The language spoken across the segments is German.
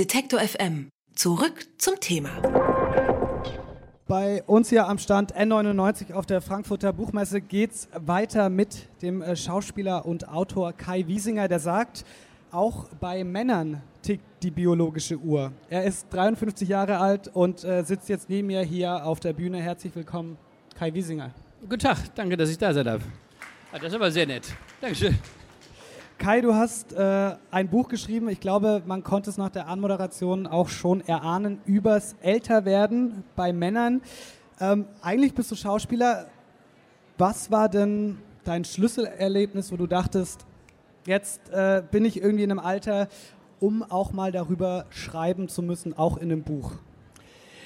Detektor FM. Zurück zum Thema. Bei uns hier am Stand N99 auf der Frankfurter Buchmesse geht es weiter mit dem äh, Schauspieler und Autor Kai Wiesinger, der sagt, auch bei Männern tickt die biologische Uhr. Er ist 53 Jahre alt und äh, sitzt jetzt neben mir hier auf der Bühne. Herzlich willkommen, Kai Wiesinger. Guten Tag, danke, dass ich da sein darf. Ah, das ist aber sehr nett. Dankeschön. Kai, du hast äh, ein Buch geschrieben, ich glaube, man konnte es nach der Anmoderation auch schon erahnen, übers Älterwerden bei Männern. Ähm, eigentlich bist du Schauspieler. Was war denn dein Schlüsselerlebnis, wo du dachtest, jetzt äh, bin ich irgendwie in einem Alter, um auch mal darüber schreiben zu müssen, auch in einem Buch?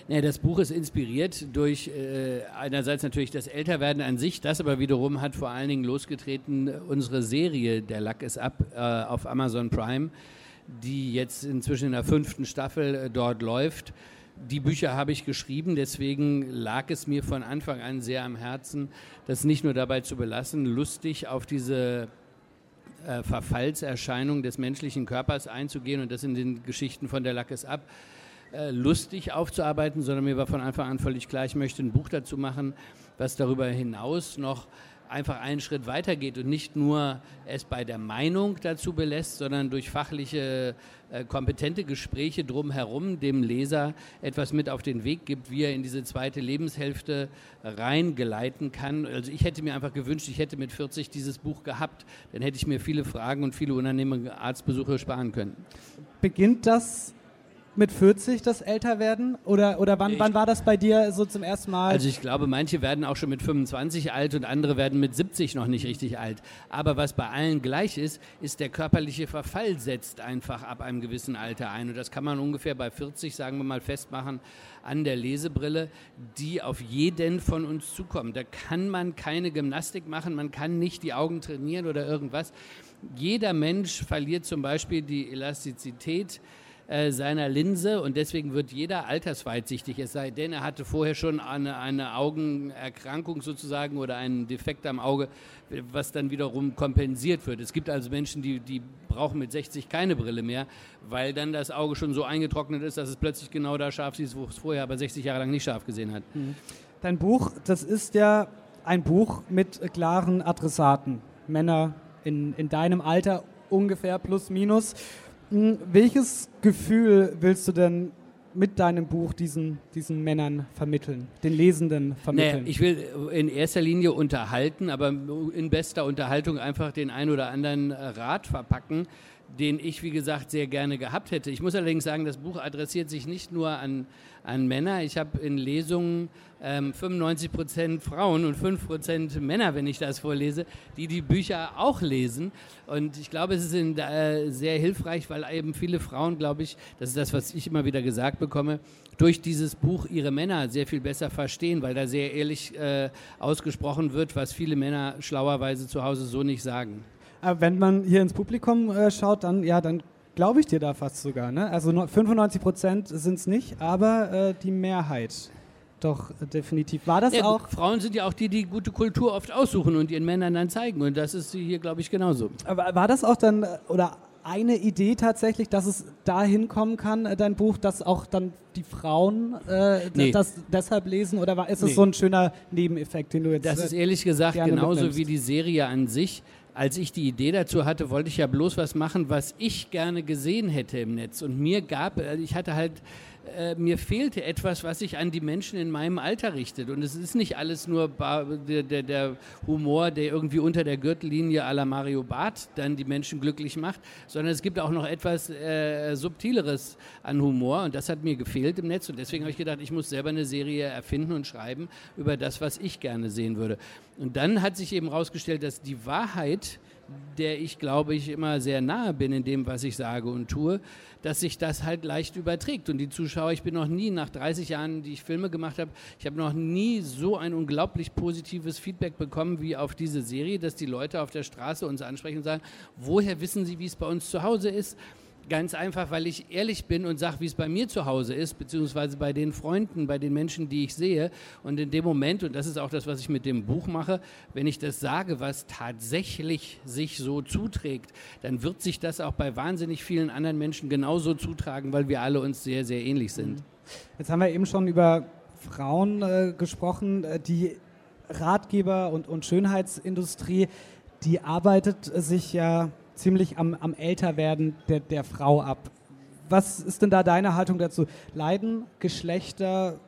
Ja, das Buch ist inspiriert durch äh, einerseits natürlich das Älterwerden an sich, das aber wiederum hat vor allen Dingen losgetreten unsere Serie Der Lack ist ab äh, auf Amazon Prime, die jetzt inzwischen in der fünften Staffel äh, dort läuft. Die Bücher habe ich geschrieben, deswegen lag es mir von Anfang an sehr am Herzen, das nicht nur dabei zu belassen, lustig auf diese äh, Verfallserscheinung des menschlichen Körpers einzugehen und das in den Geschichten von der Lack ist ab äh, lustig aufzuarbeiten, sondern mir war von Anfang an völlig klar, ich möchte ein Buch dazu machen, was darüber hinaus noch einfach einen Schritt weiter geht und nicht nur es bei der Meinung dazu belässt, sondern durch fachliche, äh, kompetente Gespräche drumherum dem Leser etwas mit auf den Weg gibt, wie er in diese zweite Lebenshälfte reingeleiten kann. Also ich hätte mir einfach gewünscht, ich hätte mit 40 dieses Buch gehabt, dann hätte ich mir viele Fragen und viele unannehmliche Arztbesuche sparen können. Beginnt das mit 40 das Älterwerden? Oder, oder wann, wann war das bei dir so zum ersten Mal? Also ich glaube, manche werden auch schon mit 25 alt und andere werden mit 70 noch nicht richtig alt. Aber was bei allen gleich ist, ist der körperliche Verfall setzt einfach ab einem gewissen Alter ein. Und das kann man ungefähr bei 40, sagen wir mal, festmachen an der Lesebrille, die auf jeden von uns zukommt. Da kann man keine Gymnastik machen, man kann nicht die Augen trainieren oder irgendwas. Jeder Mensch verliert zum Beispiel die Elastizität äh, seiner Linse und deswegen wird jeder altersweitsichtig, es sei denn, er hatte vorher schon eine, eine Augenerkrankung sozusagen oder einen Defekt am Auge, was dann wiederum kompensiert wird. Es gibt also Menschen, die, die brauchen mit 60 keine Brille mehr, weil dann das Auge schon so eingetrocknet ist, dass es plötzlich genau da scharf sieht, wo es vorher aber 60 Jahre lang nicht scharf gesehen hat. Mhm. Dein Buch, das ist ja ein Buch mit klaren Adressaten. Männer in, in deinem Alter ungefähr plus minus. Welches Gefühl willst du denn mit deinem Buch diesen, diesen Männern vermitteln, den Lesenden vermitteln? Naja, ich will in erster Linie unterhalten, aber in bester Unterhaltung einfach den ein oder anderen Rat verpacken, den ich, wie gesagt, sehr gerne gehabt hätte. Ich muss allerdings sagen, das Buch adressiert sich nicht nur an, an Männer. Ich habe in Lesungen ähm, 95 Prozent Frauen und 5 Prozent Männer, wenn ich das vorlese, die die Bücher auch lesen. Und ich glaube, es ist in, äh, sehr hilfreich, weil eben viele Frauen, glaube ich, das ist das, was ich immer wieder gesagt bekomme, durch dieses Buch ihre Männer sehr viel besser verstehen, weil da sehr ehrlich äh, ausgesprochen wird, was viele Männer schlauerweise zu Hause so nicht sagen. Aber wenn man hier ins Publikum äh, schaut, dann, ja, dann glaube ich dir da fast sogar. Ne? Also 95 Prozent sind es nicht, aber äh, die Mehrheit. Doch, äh, definitiv. War das ja, auch? Frauen sind ja auch die, die gute Kultur oft aussuchen und ihren Männern dann zeigen. Und das ist hier, glaube ich, genauso. Aber war das auch dann, äh, oder eine Idee tatsächlich, dass es dahin kommen kann, äh, dein Buch, dass auch dann die Frauen äh, nee. das deshalb lesen? Oder war, ist es nee. so ein schöner Nebeneffekt, den du jetzt. Das ist ehrlich gesagt genauso wie die Serie an sich als ich die Idee dazu hatte, wollte ich ja bloß was machen, was ich gerne gesehen hätte im Netz. Und mir gab, äh, ich hatte halt äh, mir fehlte etwas, was sich an die Menschen in meinem Alter richtet. Und es ist nicht alles nur der, der, der Humor, der irgendwie unter der Gürtellinie à la Mario Barth dann die Menschen glücklich macht, sondern es gibt auch noch etwas äh, Subtileres an Humor. Und das hat mir gefehlt im Netz. Und deswegen habe ich gedacht, ich muss selber eine Serie erfinden und schreiben über das, was ich gerne sehen würde. Und dann hat sich eben herausgestellt, dass die Wahrheit, der ich glaube ich immer sehr nahe bin in dem, was ich sage und tue, dass sich das halt leicht überträgt. Und die Zuschauer, ich bin noch nie nach 30 Jahren, die ich Filme gemacht habe, ich habe noch nie so ein unglaublich positives Feedback bekommen wie auf diese Serie, dass die Leute auf der Straße uns ansprechen und sagen, woher wissen Sie, wie es bei uns zu Hause ist? Ganz einfach, weil ich ehrlich bin und sage, wie es bei mir zu Hause ist, beziehungsweise bei den Freunden, bei den Menschen, die ich sehe. Und in dem Moment, und das ist auch das, was ich mit dem Buch mache, wenn ich das sage, was tatsächlich sich so zuträgt, dann wird sich das auch bei wahnsinnig vielen anderen Menschen genauso zutragen, weil wir alle uns sehr, sehr ähnlich sind. Jetzt haben wir eben schon über Frauen äh, gesprochen, äh, die Ratgeber und, und Schönheitsindustrie, die arbeitet sich ja ziemlich am, am Älterwerden der, der Frau ab. Was ist denn da deine Haltung dazu? Leiden Geschlechter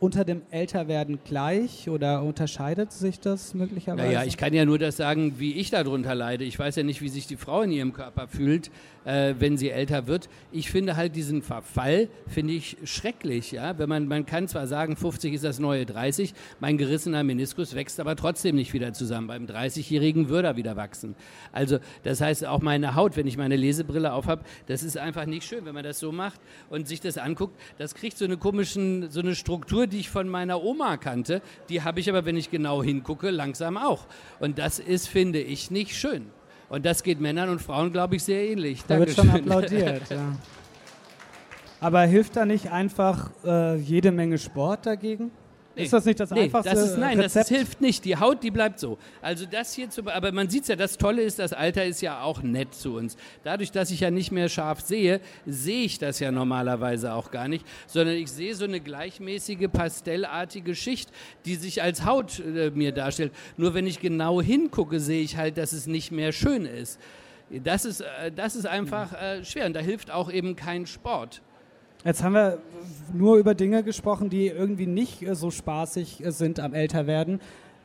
unter dem Älterwerden gleich oder unterscheidet sich das möglicherweise? Naja, ich kann ja nur das sagen, wie ich darunter leide. Ich weiß ja nicht, wie sich die Frau in ihrem Körper fühlt, äh, wenn sie älter wird. Ich finde halt diesen Verfall, finde ich schrecklich. Ja? Wenn man, man kann zwar sagen, 50 ist das neue 30, mein gerissener Meniskus wächst aber trotzdem nicht wieder zusammen. Beim 30-Jährigen würde er wieder wachsen. Also das heißt, auch meine Haut, wenn ich meine Lesebrille aufhab, das ist einfach nicht schön, wenn man das so macht und sich das anguckt. Das kriegt so eine komischen, so eine Struktur, die ich von meiner Oma kannte, die habe ich aber, wenn ich genau hingucke, langsam auch. Und das ist, finde ich, nicht schön. Und das geht Männern und Frauen, glaube ich, sehr ähnlich. Da wird schon applaudiert, ja. Aber hilft da nicht einfach äh, jede Menge Sport dagegen? Nee, ist das nicht das nee, einfachste das ist, Nein, Rezept? das hilft nicht. Die Haut, die bleibt so. Also das hier, zu, aber man sieht es ja, das Tolle ist, das Alter ist ja auch nett zu uns. Dadurch, dass ich ja nicht mehr scharf sehe, sehe ich das ja normalerweise auch gar nicht, sondern ich sehe so eine gleichmäßige, pastellartige Schicht, die sich als Haut äh, mir darstellt. Nur wenn ich genau hingucke, sehe ich halt, dass es nicht mehr schön ist. Das ist, äh, das ist einfach äh, schwer und da hilft auch eben kein Sport. Jetzt haben wir nur über Dinge gesprochen, die irgendwie nicht äh, so spaßig äh, sind am Älterwerden.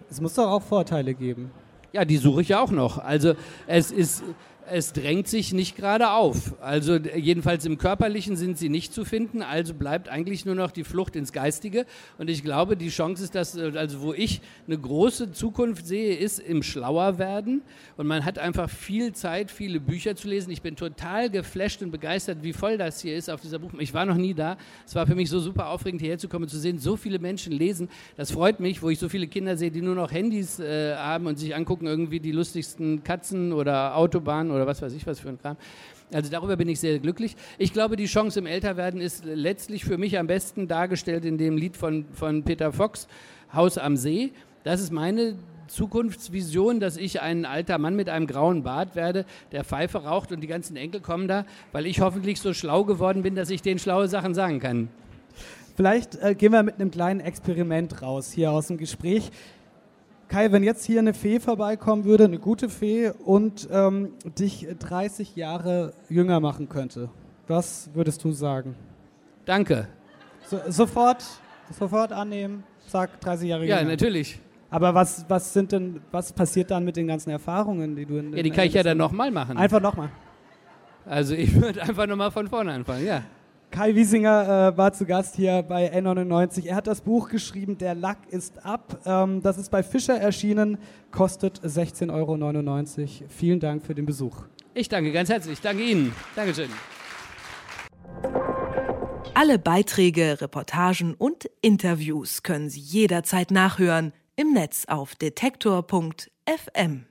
Es muss doch auch Vorteile geben. Ja, die suche ich auch noch. Also es ist es drängt sich nicht gerade auf. Also jedenfalls im Körperlichen sind sie nicht zu finden, also bleibt eigentlich nur noch die Flucht ins Geistige. Und ich glaube, die Chance ist, dass, also wo ich eine große Zukunft sehe, ist im Schlauerwerden. Und man hat einfach viel Zeit, viele Bücher zu lesen. Ich bin total geflasht und begeistert, wie voll das hier ist auf dieser Buch. Ich war noch nie da. Es war für mich so super aufregend, hierher zu kommen und zu sehen, so viele Menschen lesen. Das freut mich, wo ich so viele Kinder sehe, die nur noch Handys äh, haben und sich angucken, irgendwie die lustigsten Katzen oder Autobahnen oder was weiß ich was für ein Kram. Also darüber bin ich sehr glücklich. Ich glaube, die Chance im Älterwerden ist letztlich für mich am besten dargestellt in dem Lied von, von Peter Fox, Haus am See. Das ist meine Zukunftsvision, dass ich ein alter Mann mit einem grauen Bart werde, der Pfeife raucht und die ganzen Enkel kommen da, weil ich hoffentlich so schlau geworden bin, dass ich denen schlaue Sachen sagen kann. Vielleicht äh, gehen wir mit einem kleinen Experiment raus hier aus dem Gespräch. Kai, wenn jetzt hier eine Fee vorbeikommen würde, eine gute Fee, und ähm, dich 30 Jahre jünger machen könnte, was würdest du sagen? Danke. So, sofort, sofort annehmen, sag 30 Jahre jünger. Ja, natürlich. Aber was, was sind denn, was passiert dann mit den ganzen Erfahrungen, die du in Ja, die kann ich ja dann nochmal machen. Einfach nochmal. Also ich würde einfach nochmal von vorne anfangen, ja. Kai Wiesinger äh, war zu Gast hier bei N99. Er hat das Buch geschrieben, Der Lack ist ab. Ähm, das ist bei Fischer erschienen, kostet 16,99 Euro. Vielen Dank für den Besuch. Ich danke ganz herzlich. Danke Ihnen. Dankeschön. Alle Beiträge, Reportagen und Interviews können Sie jederzeit nachhören im Netz auf detektor.fm.